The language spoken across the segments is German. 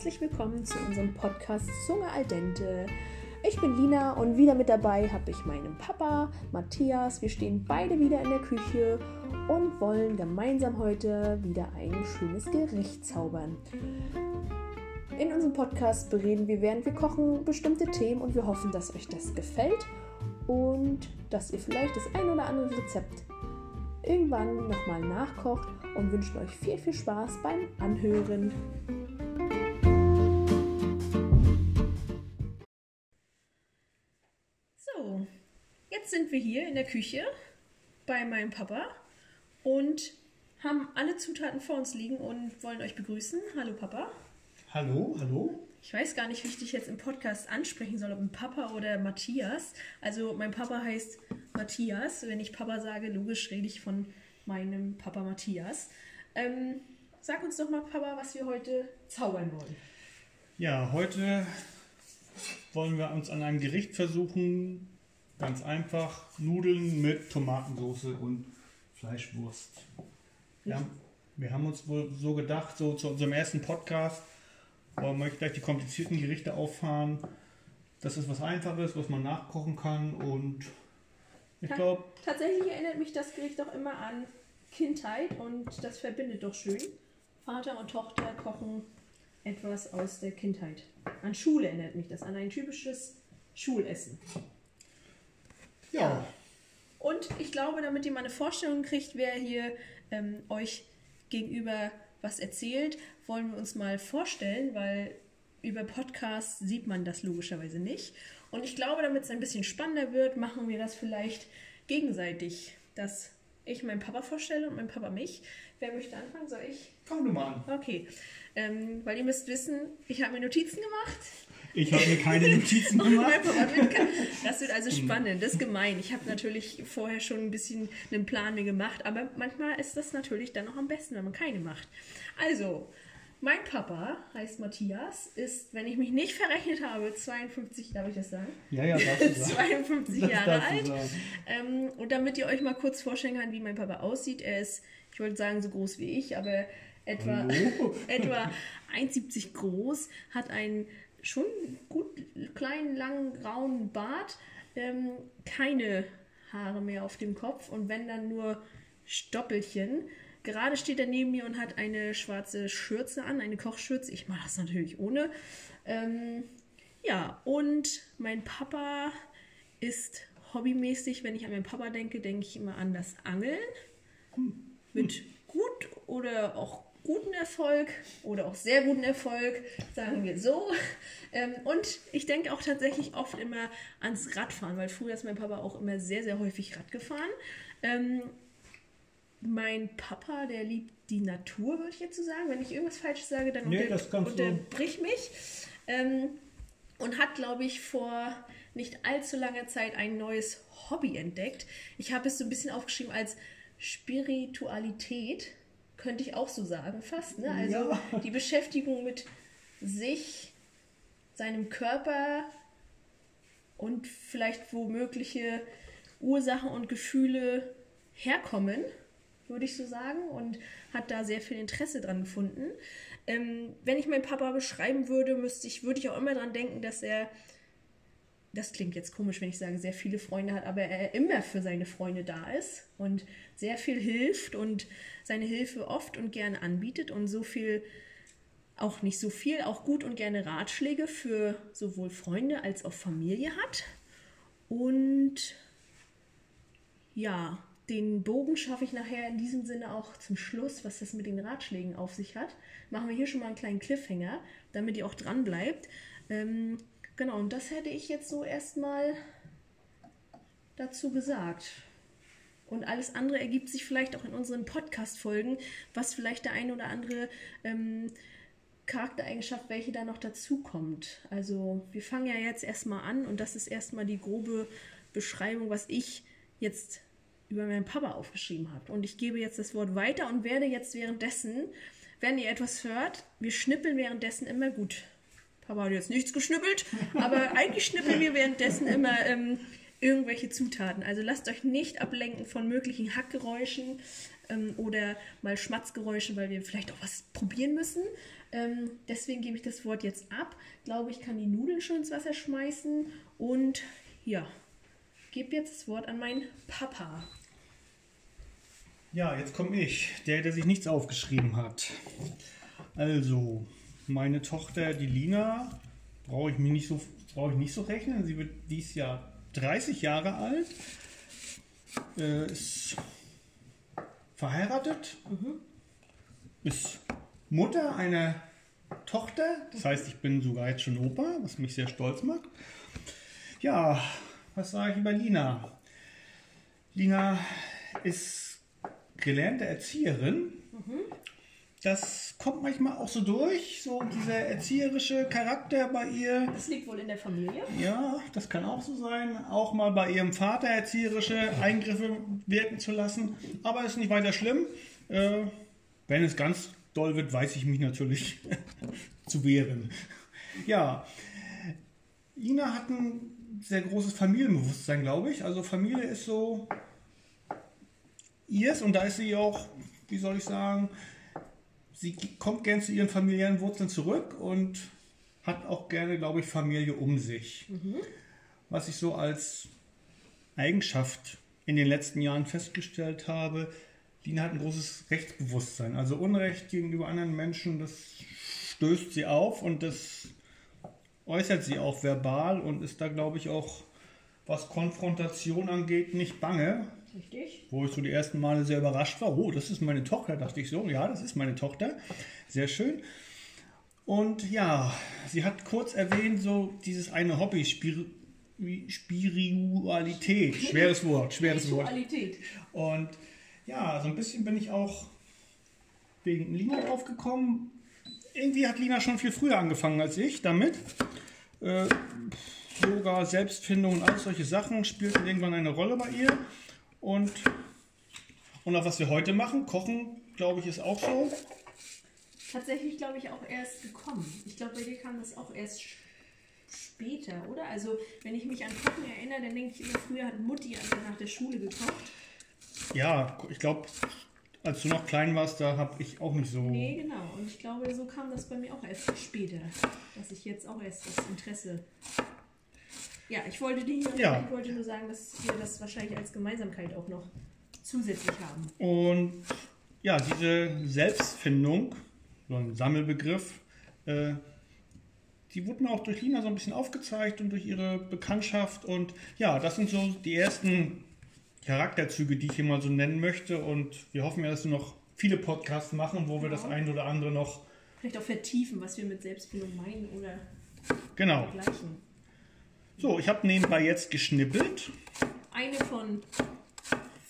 herzlich willkommen zu unserem Podcast Zunge al dente. Ich bin Lina und wieder mit dabei habe ich meinen Papa Matthias. Wir stehen beide wieder in der Küche und wollen gemeinsam heute wieder ein schönes Gericht zaubern. In unserem Podcast bereden wir, während wir kochen, bestimmte Themen und wir hoffen, dass euch das gefällt und dass ihr vielleicht das ein oder andere Rezept irgendwann nochmal nachkocht und wünschen euch viel, viel Spaß beim Anhören. Jetzt sind wir hier in der Küche bei meinem Papa und haben alle Zutaten vor uns liegen und wollen euch begrüßen. Hallo Papa. Hallo, hallo. Ich weiß gar nicht, wie ich dich jetzt im Podcast ansprechen soll, ob ein Papa oder Matthias. Also mein Papa heißt Matthias. Wenn ich Papa sage, logisch rede ich von meinem Papa Matthias. Ähm, sag uns doch mal, Papa, was wir heute zaubern wollen. Ja, heute wollen wir uns an einem Gericht versuchen. Ganz einfach Nudeln mit Tomatensauce und Fleischwurst. Wir haben, wir haben uns wohl so gedacht, so zu unserem ersten Podcast, wollen wir gleich die komplizierten Gerichte auffahren. Das ist was Einfaches, was man nachkochen kann und ich glaube. Tatsächlich erinnert mich das Gericht doch immer an Kindheit und das verbindet doch schön. Vater und Tochter kochen etwas aus der Kindheit. An Schule erinnert mich das, an ein typisches Schulessen. Ja. ja. Und ich glaube, damit ihr mal eine Vorstellung kriegt, wer hier ähm, euch gegenüber was erzählt, wollen wir uns mal vorstellen, weil über Podcasts sieht man das logischerweise nicht. Und ich glaube, damit es ein bisschen spannender wird, machen wir das vielleicht gegenseitig, dass ich meinen Papa vorstelle und mein Papa mich. Wer möchte anfangen? Soll ich? Komm du mal an. Okay. Ähm, weil ihr müsst wissen, ich habe mir Notizen gemacht. Ich habe mir keine Notizen gemacht. das wird also spannend, das ist gemein. Ich habe natürlich vorher schon ein bisschen einen Plan mir gemacht, aber manchmal ist das natürlich dann auch am besten, wenn man keine macht. Also, mein Papa heißt Matthias, ist, wenn ich mich nicht verrechnet habe, 52, darf ich das sagen? Ja, ja, darfst du sagen. 52 das Jahre alt. Ähm, und damit ihr euch mal kurz vorstellen könnt, wie mein Papa aussieht, er ist, ich wollte sagen, so groß wie ich, aber etwa, etwa 1,70 groß, hat einen schon gut kleinen, langen, grauen Bart, ähm, keine Haare mehr auf dem Kopf und wenn dann nur Stoppelchen. Gerade steht er neben mir und hat eine schwarze Schürze an, eine Kochschürze. Ich mache das natürlich ohne. Ähm, ja, und mein Papa ist hobbymäßig, wenn ich an meinen Papa denke, denke ich immer an das Angeln. Mit gut oder auch guten Erfolg oder auch sehr guten Erfolg, sagen wir so. Ähm, und ich denke auch tatsächlich oft immer ans Radfahren, weil früher ist mein Papa auch immer sehr, sehr häufig Rad gefahren. Ähm, mein Papa, der liebt die Natur, würde ich jetzt so sagen. Wenn ich irgendwas Falsches sage, dann nee, unter, unterbrich mich. Ähm, und hat, glaube ich, vor nicht allzu langer Zeit ein neues Hobby entdeckt. Ich habe es so ein bisschen aufgeschrieben als Spiritualität, könnte ich auch so sagen, fast. Ne? Also ja. die Beschäftigung mit sich, seinem Körper und vielleicht womögliche Ursachen und Gefühle herkommen würde ich so sagen, und hat da sehr viel Interesse dran gefunden. Ähm, wenn ich meinen Papa beschreiben würde, müsste ich, würde ich auch immer dran denken, dass er, das klingt jetzt komisch, wenn ich sage, sehr viele Freunde hat, aber er immer für seine Freunde da ist und sehr viel hilft und seine Hilfe oft und gerne anbietet und so viel auch nicht so viel, auch gut und gerne Ratschläge für sowohl Freunde als auch Familie hat. Und ja, den Bogen schaffe ich nachher in diesem Sinne auch zum Schluss, was das mit den Ratschlägen auf sich hat. Machen wir hier schon mal einen kleinen Cliffhanger, damit ihr auch dran bleibt. Ähm, genau, und das hätte ich jetzt so erstmal dazu gesagt. Und alles andere ergibt sich vielleicht auch in unseren Podcast-Folgen, was vielleicht der eine oder andere ähm, Charaktereigenschaft, welche da noch dazukommt. Also wir fangen ja jetzt erstmal an und das ist erstmal die grobe Beschreibung, was ich jetzt über meinen Papa aufgeschrieben habt. Und ich gebe jetzt das Wort weiter und werde jetzt währenddessen, wenn ihr etwas hört, wir schnippeln währenddessen immer gut. Papa hat jetzt nichts geschnippelt, aber eigentlich schnippeln wir währenddessen immer ähm, irgendwelche Zutaten. Also lasst euch nicht ablenken von möglichen Hackgeräuschen ähm, oder mal Schmatzgeräuschen, weil wir vielleicht auch was probieren müssen. Ähm, deswegen gebe ich das Wort jetzt ab. Glaube ich, kann die Nudeln schon ins Wasser schmeißen und ja, gebe jetzt das Wort an meinen Papa. Ja, jetzt komme ich, der, der sich nichts aufgeschrieben hat. Also, meine Tochter, die Lina, brauche ich mir nicht so, brauche ich nicht so rechnen. Sie wird dieses Jahr 30 Jahre alt, äh, ist verheiratet, mhm. ist Mutter einer Tochter. Das heißt, ich bin sogar jetzt schon Opa, was mich sehr stolz macht. Ja, was sage ich über Lina? Lina ist gelernte Erzieherin. Mhm. Das kommt manchmal auch so durch, so dieser erzieherische Charakter bei ihr. Das liegt wohl in der Familie. Ja, das kann auch so sein. Auch mal bei ihrem Vater erzieherische Eingriffe wirken zu lassen. Aber ist nicht weiter schlimm. Äh, wenn es ganz doll wird, weiß ich mich natürlich zu wehren. Ja, Ina hat ein sehr großes Familienbewusstsein, glaube ich. Also Familie ist so ihrs und da ist sie auch, wie soll ich sagen, sie kommt gern zu ihren familiären Wurzeln zurück und hat auch gerne, glaube ich, Familie um sich. Mhm. Was ich so als Eigenschaft in den letzten Jahren festgestellt habe, Lina hat ein großes Rechtsbewusstsein. Also Unrecht gegenüber anderen Menschen, das stößt sie auf und das äußert sie auch verbal und ist da, glaube ich, auch, was Konfrontation angeht, nicht bange. Richtig. Wo ich so die ersten Male sehr überrascht war. Oh, das ist meine Tochter, dachte ich so. Ja, das ist meine Tochter. Sehr schön. Und ja, sie hat kurz erwähnt, so dieses eine Hobby, Spir Spiritualität. Schweres Wort, schweres Wort. Und ja, so ein bisschen bin ich auch wegen Lina draufgekommen. Irgendwie hat Lina schon viel früher angefangen als ich damit. Äh, Yoga, Selbstfindung und all solche Sachen spielten irgendwann eine Rolle bei ihr. Und, und auch was wir heute machen, Kochen, glaube ich, ist auch so. Tatsächlich glaube ich auch erst gekommen. Ich glaube, bei dir kam das auch erst später, oder? Also, wenn ich mich an Kochen erinnere, dann denke ich immer, früher hat Mutti nach der Schule gekocht. Ja, ich glaube, als du noch klein warst, da habe ich auch nicht so. Nee, genau. Und ich glaube, so kam das bei mir auch erst später, dass ich jetzt auch erst das Interesse ja, ich wollte, die, ja. ich wollte nur sagen, dass wir das wahrscheinlich als Gemeinsamkeit auch noch zusätzlich haben. Und ja, diese Selbstfindung, so ein Sammelbegriff, äh, die wurde mir auch durch Lina so ein bisschen aufgezeigt und durch ihre Bekanntschaft. Und ja, das sind so die ersten Charakterzüge, die ich hier mal so nennen möchte. Und wir hoffen ja, dass wir noch viele Podcasts machen, wo wir das ein oder andere noch. Vielleicht auch vertiefen, was wir mit Selbstfindung meinen oder genau. vergleichen. So, ich habe nebenbei jetzt geschnippelt. Eine von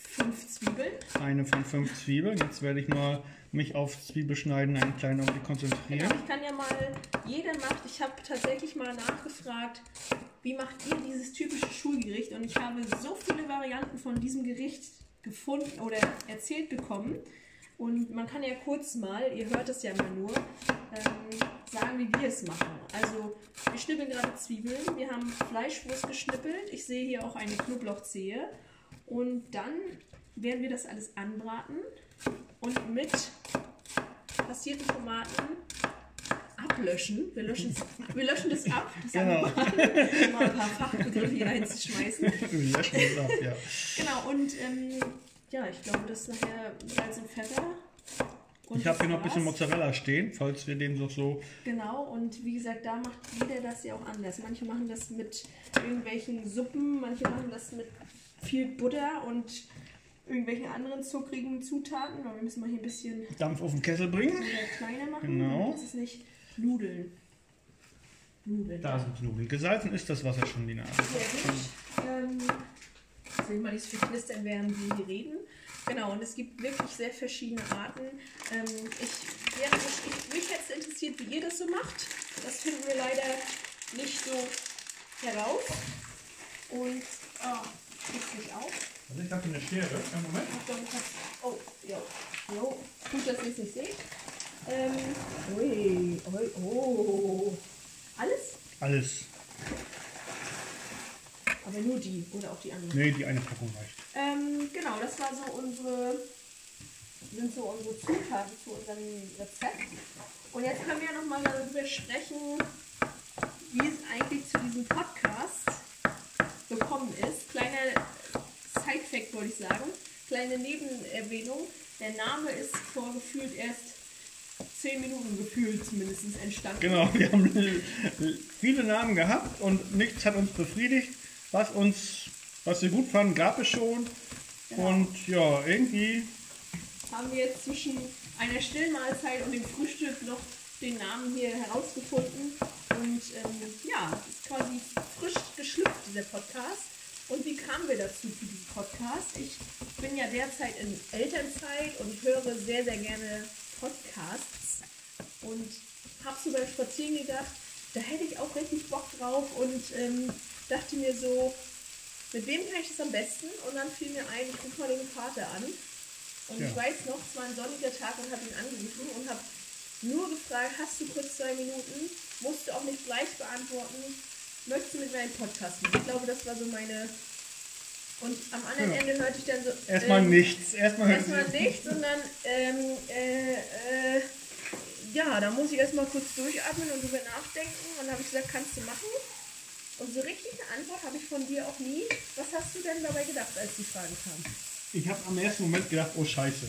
fünf Zwiebeln. Eine von fünf Zwiebeln. Jetzt werde ich mal mich auf Zwiebelschneiden einen kleinen Augenblick konzentrieren. Genau, ich kann ja mal, jeder macht, ich habe tatsächlich mal nachgefragt, wie macht ihr dieses typische Schulgericht? Und ich habe so viele Varianten von diesem Gericht gefunden oder erzählt bekommen. Und man kann ja kurz mal, ihr hört es ja immer nur, sagen, wie wir es machen. Also wir schnippeln gerade Zwiebeln, wir haben Fleischwurst geschnippelt, ich sehe hier auch eine Knoblauchzehe und dann werden wir das alles anbraten und mit passierten Tomaten ablöschen. Wir löschen, wir löschen das ab. Das genau. mal, mal ein paar Fachbegriffe hier reinzuschmeißen. Wir löschen das ab, ja. Genau, und ähm, ja, ich glaube, das ist nachher Salz und Pfeffer und ich habe hier noch ein bisschen Mozzarella stehen, falls wir den so so. Genau, und wie gesagt, da macht jeder das ja auch anders. Manche machen das mit irgendwelchen Suppen, manche machen das mit viel Butter und irgendwelchen anderen zuckrigen Zutaten. Aber wir müssen mal hier ein bisschen Dampf auf den Kessel bringen. Kleiner machen. Genau. Das ist nicht Nudeln. Nudeln. Da sind die Nudeln. Gesalzen ist das Wasser schon, Lina. Sehr gut. Ähm, ich mal dieses Verknistern, während wir hier reden. Genau, und es gibt wirklich sehr verschiedene Arten. Ähm, ich, ja, ich, mich hätte es interessiert, wie ihr das so macht. Das finden wir leider nicht so heraus. Und, oh, kriegst nicht auf. Also ich habe eine Schere. Einen Moment. Oh, ja. Jo, gut, dass ihr es nicht seht. Ähm, ui, ui, oh. Alles? Alles. Aber nur die oder auch die andere? Nee, die eine Packung reicht. Ähm, genau, das war so unsere, sind so unsere Zutaten zu unserem Rezept. Und jetzt können wir nochmal darüber sprechen, wie es eigentlich zu diesem Podcast gekommen ist. Kleiner Side-Fact wollte ich sagen, kleine Nebenerwähnung. Der Name ist vor gefühlt erst zehn Minuten gefühlt zumindest entstanden. Genau, wir haben viele Namen gehabt und nichts hat uns befriedigt. Was uns, was wir gut fanden, gab es schon. Genau. Und ja, irgendwie haben wir jetzt zwischen einer Stillmahlzeit und dem Frühstück noch den Namen hier herausgefunden. Und ähm, ja, ist quasi frisch geschlüpft, dieser Podcast. Und wie kamen wir dazu zu diesem Podcast? Ich bin ja derzeit in Elternzeit und höre sehr, sehr gerne Podcasts und habe so beim Spazieren gedacht, da hätte ich auch richtig Bock drauf und ähm, dachte mir so, mit wem kann ich das am besten? Und dann fiel mir ein, ich rufe mal den Vater an. Und ja. ich weiß noch, es war ein sonniger Tag und habe ihn angerufen und habe nur gefragt, hast du kurz zwei Minuten? Musst du auch nicht gleich beantworten. Möchtest du mit meinem Podcast machen? Ich glaube, das war so meine und am anderen ja. Ende hörte ich dann so. Erstmal ähm, nichts. Erstmal, erstmal nichts und dann, ähm, äh, äh, ja, da muss ich erstmal kurz durchatmen und drüber nachdenken. Und dann habe ich gesagt, kannst du machen. Und so richtig eine Antwort habe ich von dir auch nie. Was hast du denn dabei gedacht, als die Fragen kamen? Ich habe am ersten Moment gedacht, oh Scheiße.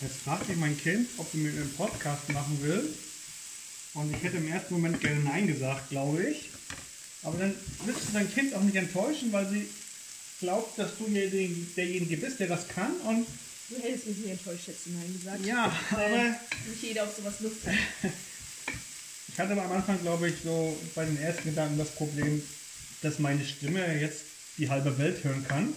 Jetzt fragt mich mein Kind, ob sie mir einen Podcast machen will. Und ich hätte im ersten Moment gerne Nein gesagt, glaube ich. Aber dann willst du dein Kind auch nicht enttäuschen, weil sie glaubt, dass du derjenige bist, der das kann. Und du hättest mich nicht enttäuscht, hättest du Nein gesagt. Ja, aber nicht jeder auf sowas Lust hat. ich hatte aber am Anfang, glaube ich, so bei den ersten Gedanken das Problem, dass meine Stimme jetzt die halbe Welt hören kann.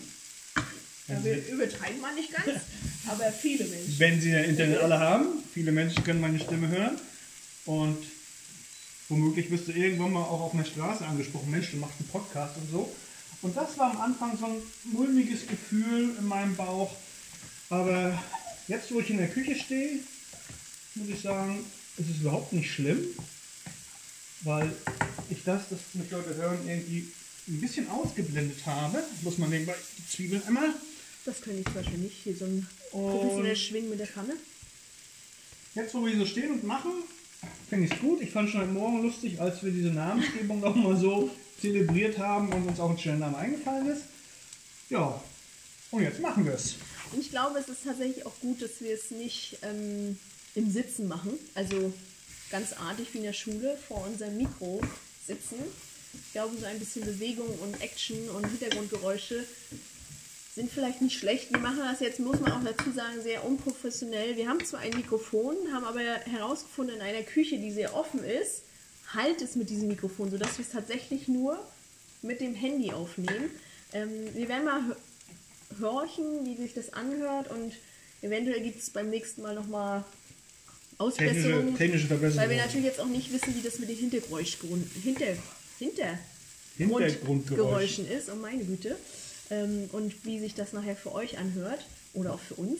Ja, wir übertreiben mal nicht ganz, aber viele Menschen. Wenn sie Internet alle haben, viele Menschen können meine Stimme hören. Und womöglich wirst du irgendwann mal auch auf einer Straße angesprochen, Mensch, du machst einen Podcast und so. Und das war am Anfang so ein mulmiges Gefühl in meinem Bauch. Aber jetzt, wo ich in der Küche stehe, muss ich sagen, ist es überhaupt nicht schlimm, weil ich das, das mit Leute hören, irgendwie ein bisschen ausgeblendet habe. Muss man nebenbei die Zwiebeln einmal. Das kann ich wahrscheinlich hier so ein professionelles Schwingen mit der Pfanne. Jetzt, wo wir so stehen und machen, finde ich es gut. Ich fand schon heute Morgen lustig, als wir diese Namensgebung auch mal so zelebriert haben und uns auch ein schöner Name eingefallen ist. Ja, und jetzt machen wir es. Und ich glaube, es ist tatsächlich auch gut, dass wir es nicht ähm, im Sitzen machen. Also ganz artig wie in der Schule vor unserem Mikro sitzen. Ich glaube, so ein bisschen Bewegung und Action und Hintergrundgeräusche sind vielleicht nicht schlecht. Wir machen das jetzt, muss man auch dazu sagen, sehr unprofessionell. Wir haben zwar ein Mikrofon, haben aber herausgefunden, in einer Küche, die sehr offen ist, halt es mit diesem Mikrofon, sodass wir es tatsächlich nur mit dem Handy aufnehmen. Ähm, wir werden mal horchen, wie sich das anhört und eventuell gibt es beim nächsten Mal nochmal Ausbesserungen. Technische, technische Verbesserungen. Weil wir natürlich jetzt auch nicht wissen, wie das mit den Hintergrund, hinter, hinter Hintergrundgeräuschen ist, oh meine Güte. Ähm, und wie sich das nachher für euch anhört oder auch für uns.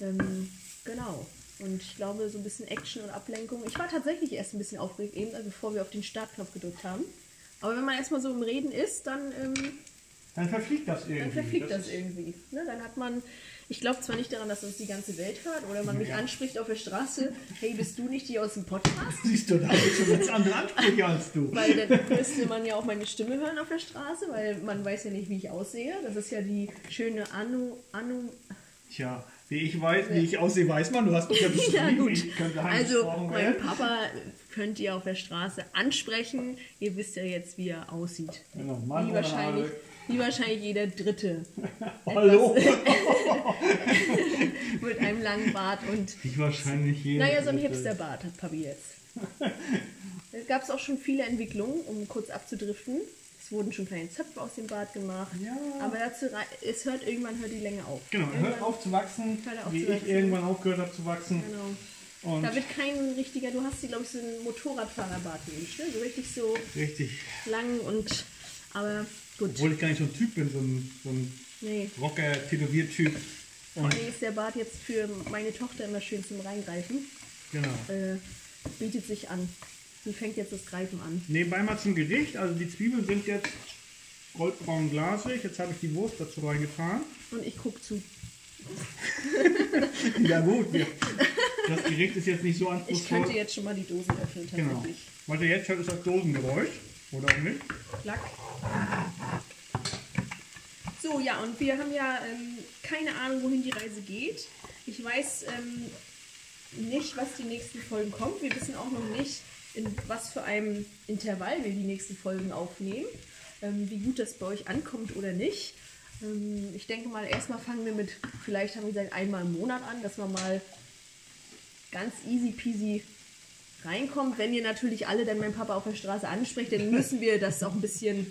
Ähm, genau. Und ich glaube, so ein bisschen Action und Ablenkung. Ich war tatsächlich erst ein bisschen aufgeregt, eben also bevor wir auf den Startknopf gedrückt haben. Aber wenn man erstmal so im Reden ist, dann. Ähm, dann verfliegt das irgendwie. Dann verfliegt das, das irgendwie. Ne? Dann hat man. Ich glaube zwar nicht daran, dass uns die ganze Welt hört oder man mich ja. anspricht auf der Straße, hey, bist du nicht die aus dem Podcast? Siehst du, da habe ich schon ganz andere Ansprüche als du. Weil dann müsste man ja auch meine Stimme hören auf der Straße, weil man weiß ja nicht, wie ich aussehe. Das ist ja die schöne Anu. Anu Tja, wie ich weiß, wie ich aussehe, weiß man. Du hast mich ja beschrieben. ja, gut. also, mein Papa könnt ihr auf der Straße ansprechen. Ihr wisst ja jetzt, wie er aussieht. Genau, Mann wie, wahrscheinlich, wie wahrscheinlich jeder Dritte. Hallo! mit einem langen Bart und. Wie wahrscheinlich jeder. Naja, so ein Hipsterbart hat Papi jetzt. Es gab auch schon viele Entwicklungen, um kurz abzudriften. Es wurden schon kleine Zöpfe aus dem Bart gemacht. Ja. Aber dazu, es hört irgendwann hört die Länge auf. Genau, irgendwann hört auf zu wachsen, auf wie zu ich irgendwann aufgehört habe zu wachsen. Genau. Und da wird kein richtiger, du hast die, glaube ich, so einen Motorradfahrerbart gewünscht, ne? So richtig so richtig. lang und aber gut. Obwohl ich gar nicht so ein Typ bin, so ein, so ein nee. Rocker, Tätowiert-Typ. Vor allem ist der Bart jetzt für meine Tochter immer schön zum Reingreifen. Genau. Äh, bietet sich an. Wie fängt jetzt das Greifen an? Nebenbei mal zum Gericht. Also die Zwiebeln sind jetzt goldbraun glasig. Jetzt habe ich die Wurst dazu reingetan. Und ich gucke zu. ja gut, wir, das Gericht ist jetzt nicht so anspruchsvoll. Ich könnte jetzt schon mal die Dosen öffnen, Genau. tatsächlich. Was ihr jetzt hört, ist das Dosengeräusch. Oder auch nicht? Klack. So, ja, und wir haben ja ähm, keine Ahnung, wohin die Reise geht. Ich weiß ähm, nicht, was die nächsten Folgen kommt. Wir wissen auch noch nicht, in was für einem Intervall wir die nächsten Folgen aufnehmen. Ähm, wie gut das bei euch ankommt oder nicht. Ähm, ich denke mal, erstmal fangen wir mit, vielleicht haben wir gesagt, einmal im Monat an, dass wir mal ganz easy peasy reinkommt. Wenn ihr natürlich alle dann meinen Papa auf der Straße anspricht, dann müssen wir das auch ein bisschen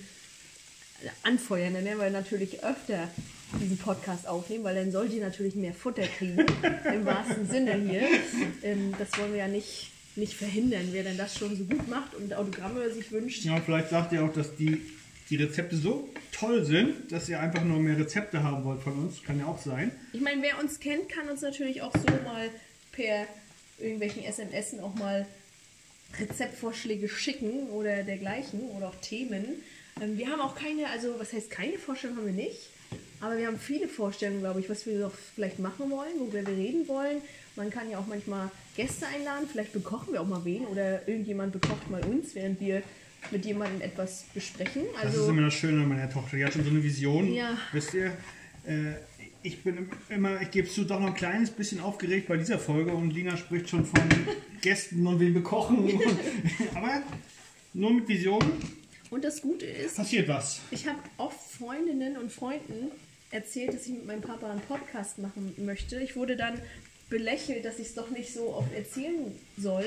anfeuern. Dann werden wir natürlich öfter diesen Podcast aufnehmen, weil dann sollt ihr natürlich mehr Futter kriegen, im wahrsten Sinne hier. Ähm, das wollen wir ja nicht, nicht verhindern. Wer denn das schon so gut macht und Autogramme sich wünscht, Ja, vielleicht sagt ihr auch, dass die, die Rezepte so toll sind, dass ihr einfach nur mehr Rezepte haben wollt von uns. Kann ja auch sein. Ich meine, wer uns kennt, kann uns natürlich auch so mal per irgendwelchen SMSen auch mal Rezeptvorschläge schicken oder dergleichen oder auch Themen. Ähm, wir haben auch keine, also was heißt keine Vorstellung haben wir nicht, aber wir haben viele Vorstellungen, glaube ich, was wir doch vielleicht machen wollen, worüber wir reden wollen. Man kann ja auch manchmal Gäste einladen, vielleicht bekochen wir auch mal wen oder irgendjemand bekocht mal uns, während wir mit jemandem etwas besprechen. Das ist Also immer das Schöne meiner Tochter. Die hat schon so eine Vision. Ja. Wisst ihr? Äh, ich bin immer, ich gebe es zu, doch noch ein kleines bisschen aufgeregt bei dieser Folge und Lina spricht schon von Gästen und will bekochen. Und, aber nur mit Visionen und das Gute ist, passiert was. Ich habe oft Freundinnen und Freunden erzählt, dass ich mit meinem Papa einen Podcast machen möchte. Ich wurde dann belächelt, dass ich es doch nicht so oft erzählen soll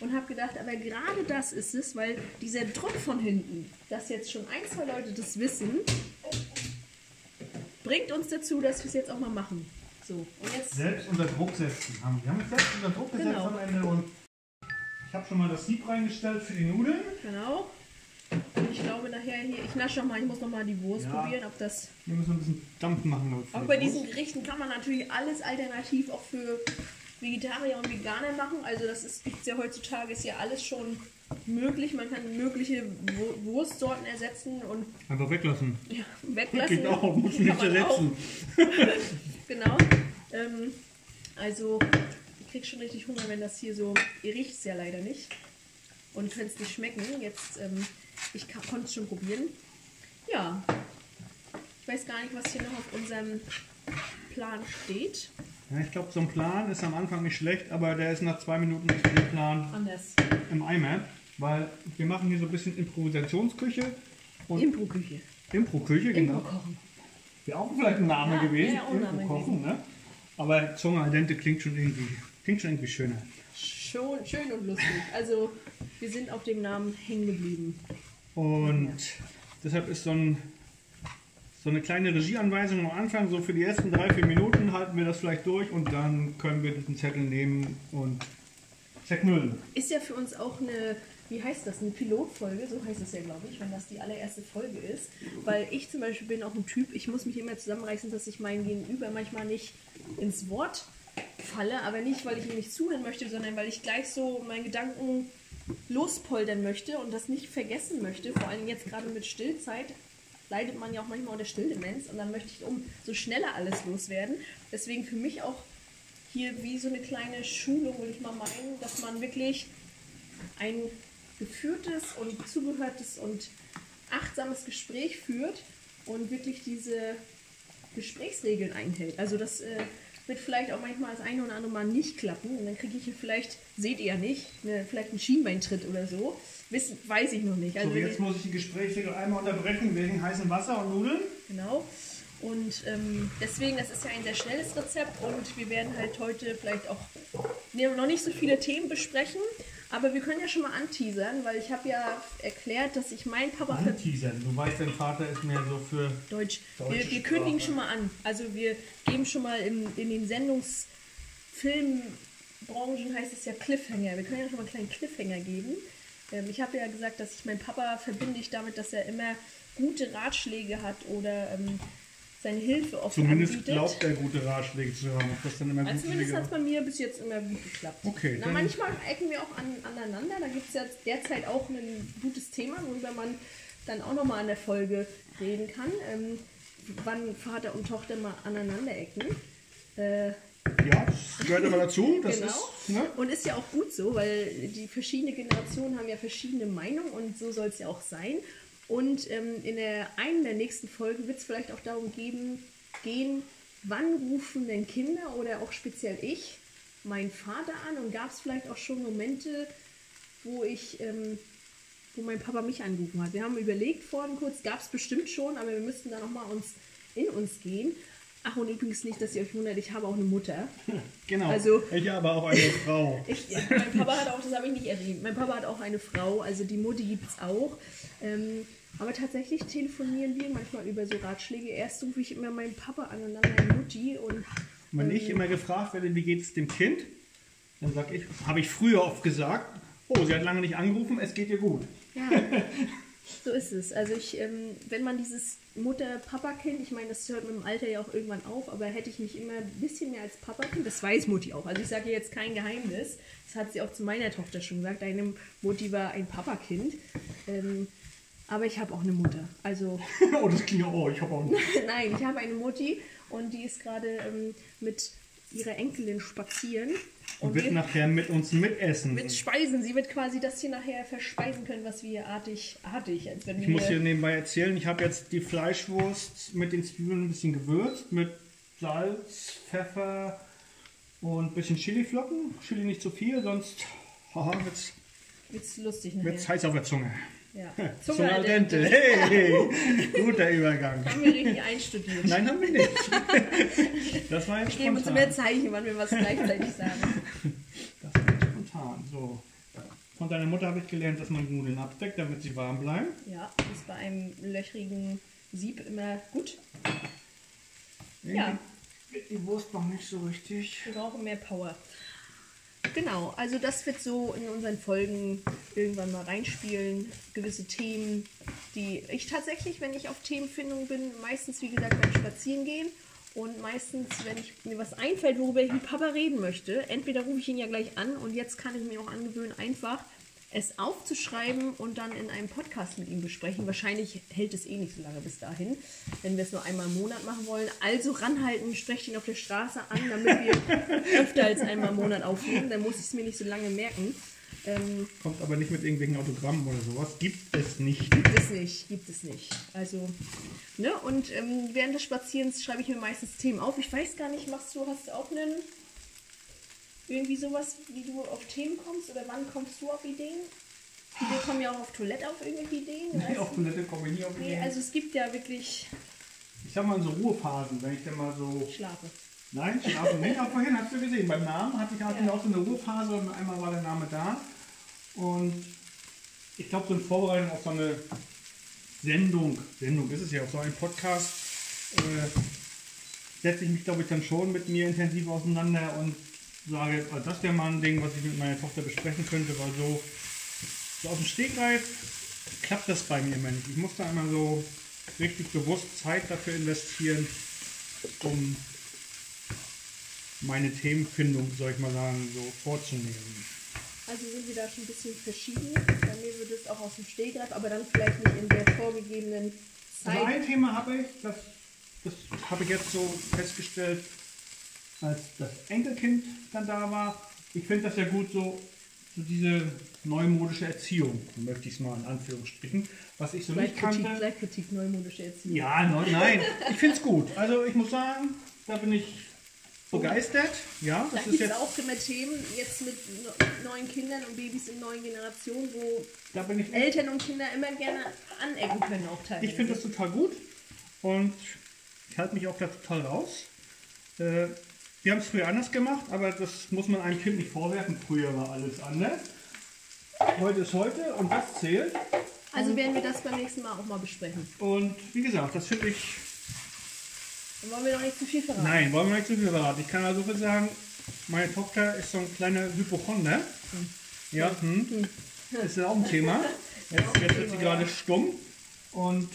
und habe gedacht, aber gerade das ist es, weil dieser Druck von hinten, dass jetzt schon ein, zwei Leute das wissen, bringt uns dazu, dass wir es jetzt auch mal machen. So, und jetzt Selbst unter Druck setzen. Haben wir haben uns selbst unter Druck gesetzt Genau. am Ende und ich habe schon mal das Sieb reingestellt für die Nudeln. genau. Ich glaube nachher hier, ich nasche noch mal, ich muss noch mal die Wurst Ja. probieren, ob das Wir müssen ein bisschen Dampf machen. Auch bei Wurst. diesen Gerichten kann man natürlich alles alternativ auch für Vegetarier und Veganer machen. Also das ist gibt's ja heutzutage ist ja alles schon möglich. Man kann mögliche Wu- Wurstsorten ersetzen und Einfach weglassen. ja, weglassen. Genau, muss Kann nicht man ersetzen. Genau. Ähm, also ich krieg schon richtig Hunger, wenn das hier so. Ihr riecht es ja leider nicht. Und könnt es nicht schmecken. Jetzt, ähm, ich konnte es schon probieren. Ja. Ich weiß gar nicht, was hier noch auf unserem Plan steht. Ja, ich glaube, so ein Plan ist am Anfang nicht schlecht, aber der ist nach zwei Minuten ist der Plan Anders. im Eimer. Weil wir machen hier so ein bisschen Improvisationsküche und Impro-Küche. Impro-Küche, genau. Impro-Kochen. Wäre auch vielleicht ein Name Ja, gewesen. Impro-Kochen, ne? Aber Zunge al dente klingt schon irgendwie, klingt schon irgendwie schöner. Schon, schön und lustig. Also, wir sind auf dem Namen hängen geblieben. Und deshalb ist so, ein, so eine kleine Regieanweisung am Anfang, so für die ersten drei, vier Minuten halten wir das vielleicht durch und dann können wir diesen Zettel nehmen und zerknüllen. Ist ja für uns auch eine, wie heißt das, eine Pilotfolge, so heißt es ja, glaube ich, wenn das die allererste Folge ist. Weil ich zum Beispiel bin auch ein Typ, ich muss mich immer zusammenreißen, dass ich meinen Gegenüber manchmal nicht ins Wort falle, aber nicht, weil ich ihm nicht zuhören möchte, sondern weil ich gleich so meinen Gedanken lospoltern möchte und das nicht vergessen möchte. Vor allem jetzt gerade mit Stillzeit leidet man ja auch manchmal unter Stilldemenz und dann möchte ich um so schneller alles loswerden. Deswegen für mich auch hier wie so eine kleine Schulung, will ich mal meinen, dass man wirklich ein geführtes und zugehörtes und achtsames Gespräch führt und wirklich diese Gesprächsregeln einhält. Also das äh, wird vielleicht auch manchmal das eine oder andere Mal nicht klappen und dann kriege ich hier vielleicht, seht ihr ja nicht, eine, vielleicht einen Schienbeintritt oder so. Wissen, weiß ich noch nicht. Also So, jetzt muss ich die Gespräche einmal unterbrechen wegen heißem Wasser und Nudeln. Genau. Und ähm, deswegen, das ist ja ein sehr schnelles Rezept und wir werden halt heute vielleicht auch ne, noch nicht so viele Themen besprechen, aber wir können ja schon mal anteasern, weil ich habe ja erklärt, dass ich meinen Papa Anteasern. Du weißt, dein Vater ist mehr so für. Deutsch. Wir, wir kündigen schon mal an. Also wir geben schon mal in, in den Sendungsfilmbranchen heißt es ja Cliffhanger. Wir können ja schon mal einen kleinen Cliffhanger geben. Ähm, ich habe ja gesagt, dass ich meinen Papa verbinde ich damit, dass er immer gute Ratschläge hat oder ähm, seine Hilfe oft Zumindest anbietet. glaubt er, gute Ratschläge zu haben. Ob das dann immer Also gut zumindest hat es bei mir bis jetzt immer gut geklappt. Okay, Na, dann- manchmal ecken wir auch an, aneinander. Da gibt es ja derzeit auch ein gutes Thema, worüber man dann auch nochmal an der Folge reden kann. Ähm, wann Vater und Tochter mal aneinander ecken. Äh, ja, das gehört immer dazu. Das genau. ist, ne? Und ist ja auch gut so, weil die verschiedenen Generationen haben ja verschiedene Meinungen und so soll es ja auch sein. Und ähm, in der einen der nächsten Folgen wird es vielleicht auch darum geben, gehen, wann rufen denn Kinder oder auch speziell ich meinen Vater an und gab es vielleicht auch schon Momente, wo ich, ähm, wo mein Papa mich angerufen hat. Wir haben überlegt vorhin kurz, gab es bestimmt schon, aber wir müssten da nochmal uns in uns gehen. Ach, und übrigens nicht, dass ihr euch wundert, ich habe auch eine Mutter. Genau. Also- ich habe auch eine Frau. Ich, mein Papa hat auch, das habe ich nicht erwähnt, mein Papa hat auch eine Frau, also die Mutti gibt es auch. Ähm, aber tatsächlich telefonieren wir manchmal über so Ratschläge. Erst rufe ich immer meinen Papa an und dann meine Mutti. Und wenn ich immer gefragt werde, wie geht es dem Kind, dann sage ich, habe ich früher oft gesagt, oh, sie hat lange nicht angerufen, es geht ihr gut. ja, so ist es. Also ich, ähm, wenn man dieses Mutter-Papa-Kind, ich meine, das hört mit dem Alter ja auch irgendwann auf, aber hätte ich mich immer ein bisschen mehr als Papa-Kind, das weiß Mutti auch. Also ich sage jetzt kein Geheimnis, das hat sie auch zu meiner Tochter schon gesagt, deine Mutti war ein Papa-Kind. Ähm, aber ich habe auch eine Mutter. Also oh, das klingt ja, oh, ich habe auch einen. Nein, ich habe eine Mutti und die ist gerade ähm, mit ihrer Enkelin spazieren. Und Und wird wir nachher mit uns mitessen. mit Speisen. Sie wird quasi das hier nachher verspeisen können, was wir hier artig, artig, als wenn Ich wir muss hier nebenbei erzählen, ich habe jetzt die Fleischwurst mit den Zwiebeln ein bisschen gewürzt, mit Salz, Pfeffer und ein bisschen Chiliflocken. Chili nicht zu viel, sonst haha, wird's, wird's lustig nachher. wird's heiß auf der Zunge. Ja. Zunge Zunge al al dente. dente. Hey, guter Übergang. Haben wir richtig einstudiert. Nein, haben wir nicht. Das war jetzt Geben uns spontan. Zeichen, wann wir was gleichzeitig sagen. Das war jetzt spontan. So. Von deiner Mutter habe ich gelernt, dass man Nudeln abdeckt, damit sie warm bleiben. Ja, ist bei einem löchrigen Sieb immer gut. Ja. Die Wurst noch nicht so richtig. Wir brauchen mehr Power. Genau, also das wird so in unseren Folgen irgendwann mal reinspielen. Gewisse Themen, die ich tatsächlich, wenn ich auf Themenfindung bin, meistens wie gesagt beim Spazierengehen und meistens, wenn ich, mir was einfällt, worüber ich mit Papa reden möchte, entweder rufe ich ihn ja gleich an und jetzt kann ich mir auch angewöhnen, einfach es aufzuschreiben und dann in einem Podcast mit ihm besprechen. Wahrscheinlich hält es eh nicht so lange bis dahin, wenn wir es nur einmal im Monat machen wollen. Also ranhalten, sprecht ihn auf der Straße an, damit wir öfter als einmal im Monat aufnehmen. Dann muss ich es mir nicht so lange merken. Ähm, Kommt aber nicht mit irgendwelchen Autogrammen oder sowas. Gibt es nicht. gibt es nicht, gibt es nicht. Also, ne? Und ähm, während des Spazierens schreibe ich mir meistens Themen auf. Ich weiß gar nicht, machst du, hast du auch einen irgendwie sowas, wie du auf Themen kommst oder wann kommst du auf Ideen? Viele kommen ja auch auf Toilette auf irgendwelche Ideen. Nee, auf? Toilette komme ich nie auf nee, Ideen. also es gibt ja wirklich Ich sag mal in so Ruhephasen, wenn ich dann mal so. Schlafe. Nein, schlafen nicht. Aber vorhin hast du gesehen, beim Namen hatte ich hatte Ja. auch so eine Ruhephase und einmal war der Name da. Und ich glaube, so in Vorbereitung auf so eine Sendung, Sendung ist es ja, auf so einen Podcast, äh, setze ich mich, glaube ich, dann schon mit mir intensiv auseinander und sage, also das wäre mal ein Ding, was ich mit meiner Tochter besprechen könnte, weil so, so aus dem Stegreif klappt das bei mir immer nicht. Ich muss da einmal so richtig bewusst Zeit dafür investieren, um meine Themenfindung, soll ich mal sagen, so vorzunehmen. Also sind wir da schon ein bisschen verschieden. Bei mir würde es auch aus dem Stehgreif, aber dann vielleicht nicht in der vorgegebenen Zeit. Also ein Thema habe ich, das, das habe ich jetzt so festgestellt, als das Enkelkind dann da war. Ich finde das ja gut, so, so diese neumodische Erziehung, möchte ich es mal in Anführungsstrichen, was ich so nicht Gleichkritik, kannte. Gleichkritik, neumodische Erziehung. Ja, no, nein, ich finde es gut. Also ich muss sagen, da bin ich begeistert. Ja, Da das ist gibt es jetzt, auch immer Themen, jetzt mit neuen Kindern und Babys in neuen Generationen, wo da Eltern und Kinder immer gerne anecken können, auch teilweise. Ich finde das total gut und ich halte mich auch da total raus. Äh, wir haben es früher anders gemacht, aber das muss man einem Kind nicht vorwerfen. Früher war alles anders. Heute ist heute und das zählt. Also werden wir das beim nächsten Mal auch mal besprechen. Und wie gesagt, das finde ich. Dann wollen wir noch nicht zu viel verraten. Nein, wollen wir nicht zu viel verraten. Ich kann also so viel sagen, meine Tochter ist so ein kleiner Hypochonder. Ja, hm. Das ist ja auch ein Thema. Jetzt, jetzt wird sie gerade stumm. Und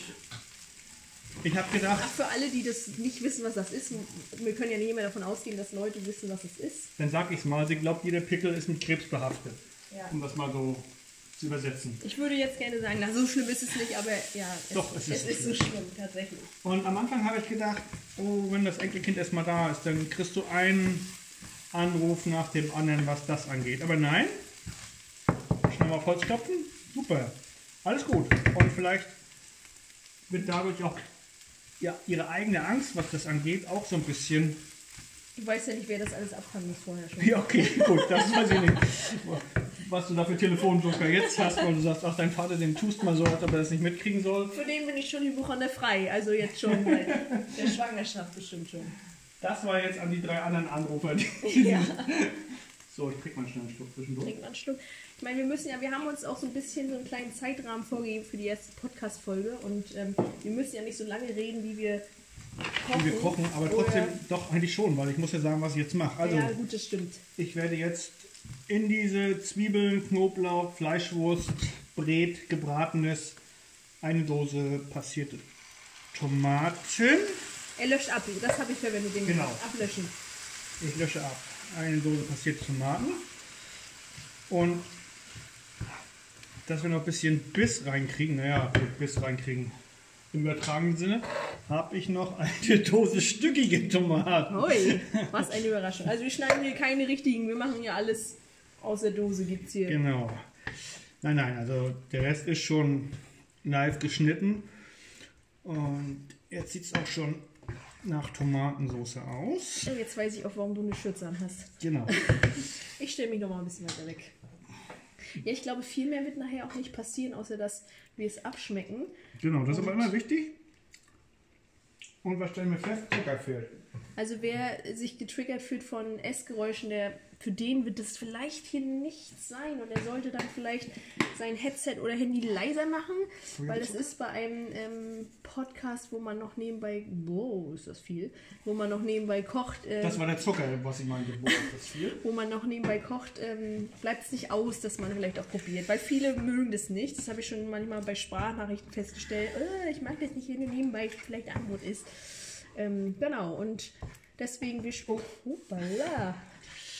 ich habe gedacht, Ach, für alle, die das nicht wissen, was das ist, wir können ja nicht immer davon ausgehen, dass Leute wissen, was es ist. Dann sag ich's mal, sie glaubt, jeder Pickel ist mit Krebs behaftet. Ja. Um das mal so zu übersetzen. Ich würde jetzt gerne sagen, na, so schlimm ist es nicht, aber ja, es, Doch, es ist es ist so schlimm, tatsächlich. Und am Anfang habe ich gedacht, oh, wenn das Enkelkind erstmal da ist, dann kriegst du einen Anruf nach dem anderen, was das angeht. Aber nein, schnell mal auf Holz klopfen, super, alles gut. Und vielleicht wird dadurch auch ja, ihre eigene Angst, was das angeht, auch so ein bisschen. Du weißt ja nicht, wer das alles abfangen muss vorher schon. Ja, okay, gut, das weiß ich nicht. Was du da für Telefonjoker jetzt hast, weil du sagst, ach, dein Vater, den tust mal so, als ob er das nicht mitkriegen soll. Für den bin ich schon die Woche an der frei, also jetzt schon bei der Schwangerschaft bestimmt schon. Das war jetzt an die drei anderen Anrufer. Die Ja. so, ich krieg mal schnell einen Schluck zwischendurch. Trink mal einen Schluck. Ich meine, wir müssen ja, wir haben uns auch so ein bisschen so einen kleinen Zeitrahmen vorgegeben für die erste Podcast-Folge und ähm, wir müssen ja nicht so lange reden, wie wir kochen. Wie wir kochen, aber trotzdem doch eigentlich schon, weil ich muss ja sagen, was ich jetzt mache. Also, ja, gut, das stimmt. ich werde jetzt in diese Zwiebeln, Knoblauch, Fleischwurst, Brät, gebratenes, eine Dose passierte Tomaten. Er löscht ab, das habe ich verwendet, den Genau. ablöschen. Ich lösche ab. Eine Dose passierte Tomaten. Und dass wir noch ein bisschen Biss reinkriegen, naja, Biss reinkriegen. Im übertragenen Sinne habe ich noch eine Dose stückige Tomaten. Hui, was eine Überraschung. Also wir schneiden hier keine richtigen, wir machen ja alles aus der Dose, gibt's hier. Genau. Nein, nein, also der Rest ist schon live geschnitten. Und jetzt sieht es auch schon nach Tomatensauce aus. Ja, Jetzt weiß ich auch, warum du eine Schürze an hast. Genau. Ich stelle mich noch mal ein bisschen weiter weg. Ja, ich glaube, viel mehr wird nachher auch nicht passieren, außer dass wir es abschmecken. Genau, das ist aber immer wichtig. Und was stellen wir fest? Zucker fehlt. Also wer sich getriggert fühlt von Essgeräuschen, der, für den wird das vielleicht hier nichts sein und er sollte dann vielleicht sein Headset oder Handy leiser machen, weil das ist bei einem ähm, Podcast, wo man noch nebenbei, wow, ist das viel, wo man noch nebenbei kocht, äh, Das war der Zucker, was ich meinte. Wo ist das viel? wo man noch nebenbei kocht, ähm, bleibt es nicht aus, dass man vielleicht auch probiert. Weil viele mögen das nicht. Das habe ich schon manchmal bei Sprachnachrichten festgestellt. Äh, ich mag das nicht, wenn du nebenbei vielleicht Armut isst. Ähm, genau, und deswegen wir oh, hoppala.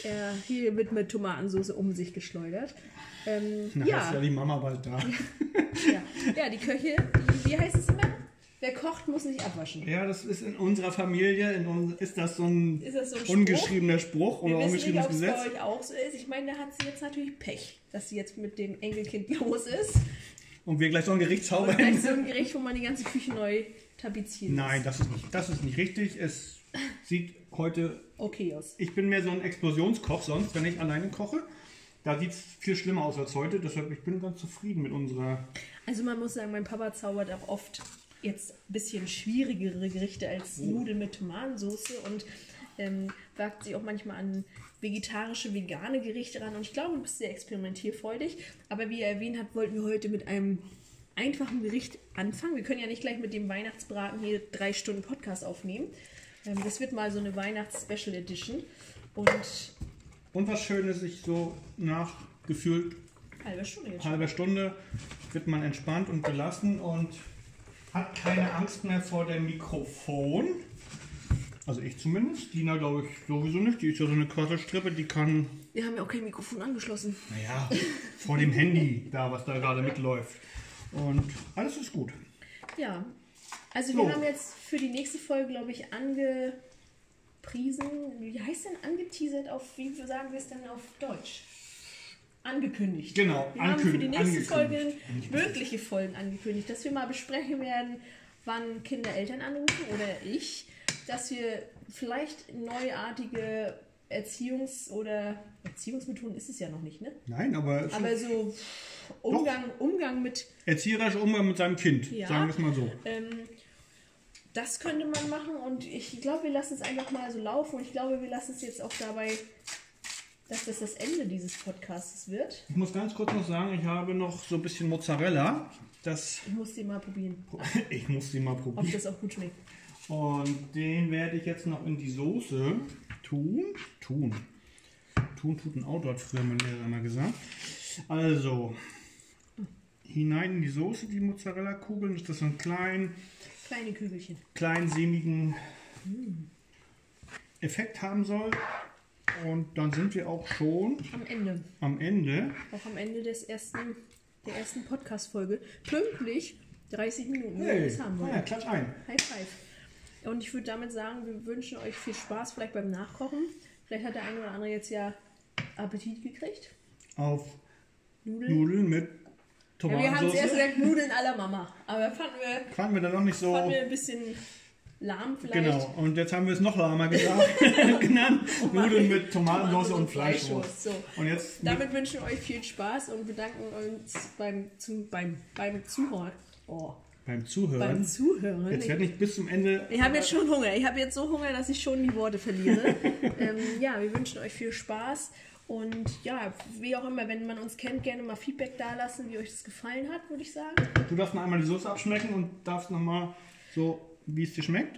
Er, hier wird mit Tomatensauce um sich geschleudert. Ähm, Na, ist ja, ja die Mama bald da. ja, ja, die Köche, die, wie heißt es immer? Wer kocht, muss nicht abwaschen. Ja, das ist in unserer Familie, in uns, ist das so ein, Ist das so ein Spruch? ungeschriebener Spruch Wir oder nicht, ungeschriebenes es Gesetz. bei euch auch so ist. Ich meine, da hat sie jetzt natürlich Pech, dass sie jetzt mit dem Enkelkind los ist. Und wir gleich so ein Gericht Und zaubern. gleich so ein Gericht, wo man die ganze Küche neu tapeziert. Nein, das ist nicht, das ist nicht richtig. Es sieht heute, Okay aus. ich bin mehr so ein Explosionskoch sonst, wenn ich alleine koche. Da sieht es viel schlimmer aus als heute, deshalb ich bin ganz zufrieden mit unserer. Also man muss sagen, mein Papa zaubert auch oft jetzt ein bisschen schwierigere Gerichte als Nudeln mit Tomatensauce und ähm, wagt sich auch manchmal an vegetarische, vegane Gerichte ran. Und ich glaube, du bist sehr experimentierfreudig. Aber wie er erwähnt hat, wollten wir heute mit einem einfachen Gericht anfangen. Wir können ja nicht gleich mit dem Weihnachtsbraten hier drei Stunden Podcast aufnehmen. Ähm, das wird mal so eine Weihnachts-Special Edition. Und Und was Schönes, ich so nach gefühlt halbe Stunde halber Stunde wird man entspannt und gelassen und hat keine Angst mehr vor dem Mikrofon. Also ich zumindest. Dina glaube ich sowieso nicht. Die ist ja so eine Quasselstrippe, die kann, Wir haben ja auch kein Mikrofon angeschlossen. naja, vor dem Handy da, was da gerade mitläuft. Und alles ist gut. Ja, also So. wir haben jetzt für die nächste Folge, glaube ich, angepriesen, wie heißt denn angeteasert auf, wie sagen wir es denn auf Deutsch? Angekündigt. Genau, Wir haben für die nächste Folge wirkliche Folgen angekündigt, dass wir mal besprechen werden, wann Kinder Eltern anrufen oder ich, dass wir vielleicht neuartige Erziehungs- oder Erziehungsmethoden ist es ja noch nicht, ne? Nein, aber, Aber so Umgang, Umgang mit erzieherischer Umgang mit seinem Kind, Ja. sagen wir es mal so. Ähm, das könnte man machen und ich glaube, wir lassen es einfach mal so laufen und ich glaube, wir lassen es jetzt auch dabei, dass das das Ende dieses Podcasts wird. Ich muss ganz kurz noch sagen, ich habe noch so ein bisschen Mozzarella. Das, Ich muss die mal probieren, ich muss die mal ob probieren. das auch gut schmeckt. Und den werde ich jetzt noch in die Soße tun. Tun. Tun tut ein Auto, hat früher mein Lehrer immer gesagt. Also, hinein in die Soße, die Mozzarella-Kugeln, dass das so einen kleinen, Kleine Kügelchen. kleinen, sämigen Effekt haben soll. Und dann sind wir auch schon Am Ende. am Ende. Auch am Ende des ersten der ersten Podcast-Folge. Pünktlich 30 Minuten. Hey, Das haben wir. ah ja, klatsch ein. High five. Und ich würde damit sagen, wir wünschen euch viel Spaß vielleicht beim Nachkochen. Vielleicht hat der eine oder andere jetzt ja Appetit gekriegt. Auf Nudeln. Nudeln mit Ja, wir haben zuerst Tomatensauce. gesagt Nudeln la Mama. Aber fanden wir, Fanden wir dann noch nicht so. fanden wir ein bisschen lahm vielleicht. Genau, und jetzt haben wir es noch lahmer gesagt, genannt. Nudeln mit Tomatensauce und Fleischwurst. So. Und jetzt mit, Damit wünschen wir euch viel Spaß und bedanken uns beim, zum, beim, beim Zuhören. Oh, beim beim Zuhören. Zuhören. Jetzt werde ich bis zum Ende. Ich habe jetzt schon Hunger. Ich habe jetzt so Hunger, dass ich schon die Worte verliere. ähm, ja, wir wünschen euch viel Spaß. Und ja, wie auch immer, wenn man uns kennt, gerne mal Feedback dalassen, wie euch das gefallen hat, würde ich sagen. Du darfst noch einmal die Soße abschmecken und darfst noch mal so, wie es dir schmeckt.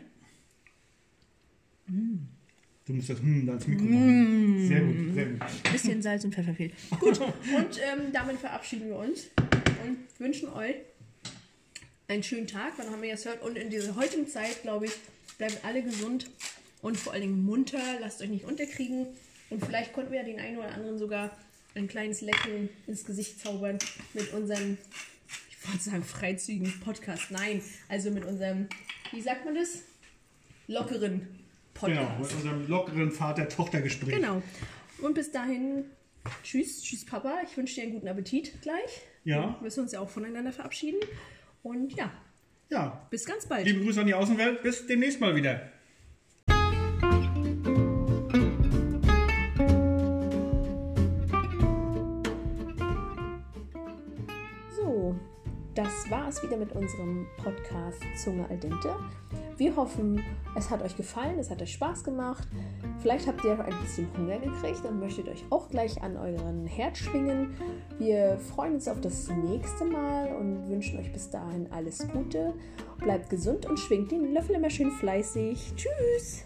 Du musst das hm, da ins Mikro machen. Sehr gut, sehr gut. Bisschen Salz und Pfeffer fehlt. Gut, und ähm, damit verabschieden wir uns und wünschen euch einen schönen Tag, wann haben wir jetzt gehört. Und in dieser heutigen Zeit, glaube ich, bleiben alle gesund und vor allen Dingen munter. Lasst euch nicht unterkriegen. Und vielleicht konnten wir den einen oder anderen sogar ein kleines Lächeln ins Gesicht zaubern mit unserem, ich wollte sagen, freizügigen Podcast. Nein, also mit unserem, wie sagt man das? Lockeren Genau, Podcast. mit unserem lockeren Vater-Tochter-Gespräch. Genau. Und bis dahin, tschüss, tschüss Papa. Ich wünsche dir einen guten Appetit gleich. Ja. Wir müssen uns ja auch voneinander verabschieden. Und ja, Ja, bis ganz bald. liebe Grüße an die Außenwelt. Bis demnächst mal wieder. So, das war es wieder mit unserem Podcast Zunge al dente. Wir hoffen, es hat euch gefallen, es hat euch Spaß gemacht. Vielleicht habt ihr ein bisschen Hunger gekriegt und möchtet euch auch gleich an euren Herd schwingen. Wir freuen uns auf das nächste Mal und wünschen euch bis dahin alles Gute. Bleibt gesund und schwingt den Löffel immer schön fleißig. Tschüss!